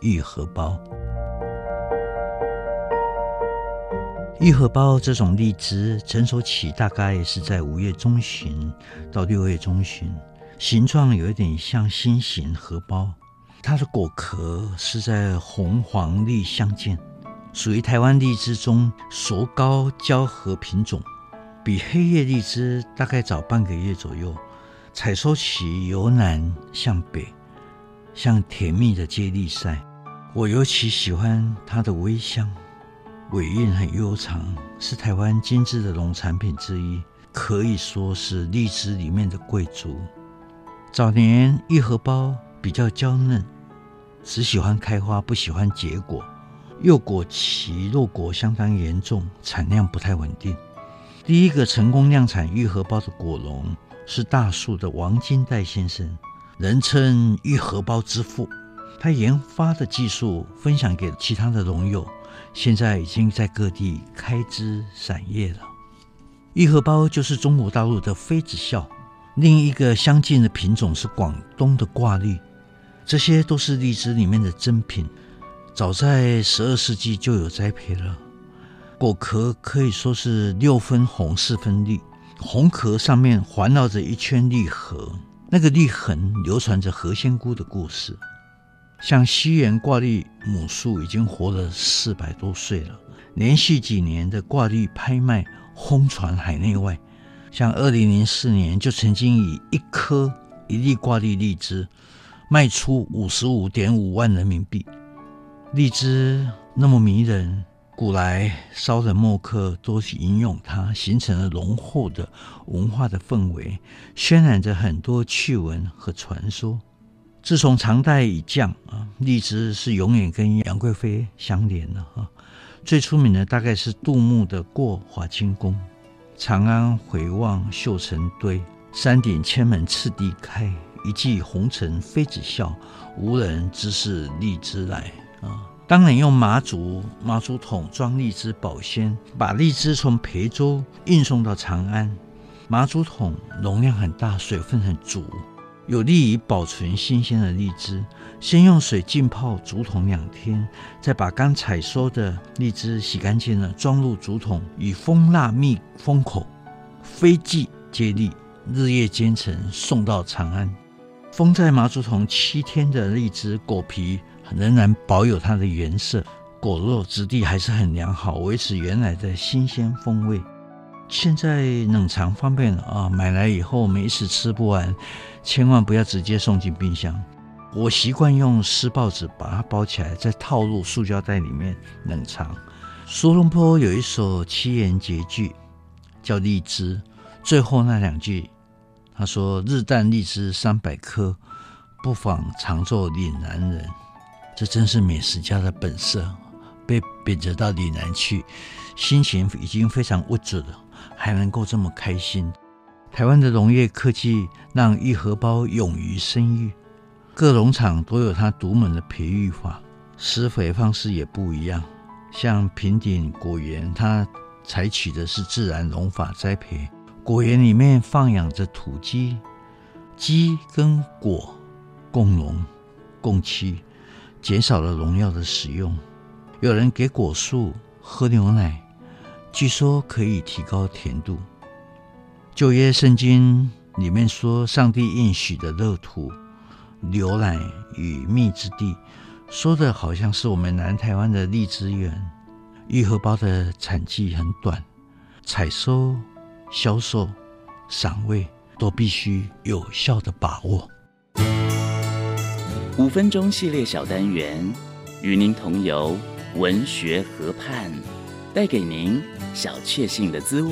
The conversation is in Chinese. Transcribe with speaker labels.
Speaker 1: 玉荷包，玉荷包这种荔枝成熟期大概是在五月中旬到六月中旬，形状有一点像心形荷包。它的果壳是在红黄绿相间，属于台湾荔枝中熟高交合品种，比黑叶荔枝大概早半个月左右。采收期由南向北，像甜蜜的接力赛。我尤其喜欢它的微香，尾韵很悠长，是台湾精致的农产品之一，可以说是荔枝里面的贵族。早年玉荷包比较娇嫩，只喜欢开花，不喜欢结果。幼果期落果相当严重，产量不太稳定。第一个成功量产玉荷包的果农是大树的王金代先生，人称玉荷包之父。他研发的技术分享给其他的农友，现在已经在各地开枝散叶了。玉荷包就是中国大陆的妃子笑，另一个相近的品种是广东的挂绿，这些都是荔枝里面的珍品。早在十二世纪就有栽培了。果壳可以说是六分红四分绿，红壳上面环绕着一圈绿核，那个绿痕流传着何仙姑的故事。像西园挂绿母树已经活了四百多岁了，连续几年的挂绿拍卖轰传海内外。像二零零四年就曾经以一颗一粒挂绿荔枝卖出五十五点五万人民币。荔枝那么迷人，古来骚人墨客都引用它，形成了浓厚的文化的氛围，渲染着很多趣闻和传说。自从唐代以降啊，荔枝是永远跟杨贵妃相连的啊。最出名的大概是杜牧的《过华清宫》：“长安回望绣成堆，山顶千门次第开。一骑红尘妃子笑，无人知是荔枝来。”啊，当年用麻竹麻竹桶装荔枝保鲜，把荔枝从培州运送到长安。麻竹桶容量很大，水分很足。有利于保存新鲜的荔枝。先用水浸泡竹筒两天，再把刚采收的荔枝洗干净了，装入竹筒，以蜂蜡密封口，飞寄接力，日夜兼程送到长安。封在麻竹筒七天的荔枝果皮仍然保有它的原色，果肉质地还是很良好，维持原来的新鲜风味。现在冷藏方便了啊，买来以后我们一时吃不完，千万不要直接送进冰箱。我习惯用湿报纸把它包起来，再套入塑胶袋里面冷藏。苏东坡有一首七言绝句，叫《荔枝》，最后那两句，他说：“日啖荔枝三百颗，不妨常作岭南人。”这真是美食家的本色，被贬谪到岭南去，心情已经非常物质了。还能够这么开心，台湾的农业科技让玉荷包勇于生育，各农场都有它独门的培育法，施肥方式也不一样。像平顶果园，它采取的是自然农法栽培，果园里面放养着土鸡，鸡跟果共荣共栖，减少了农药的使用。有人给果树喝牛奶。据说可以提高甜度。旧约圣经里面说，上帝应许的乐土、牛奶与蜜之地，说的好像是我们南台湾的荔枝园。玉荷包的产季很短，采收、销售、赏味都必须有效的把握。
Speaker 2: 五分钟系列小单元，与您同游文学河畔。带给您小确幸的滋味。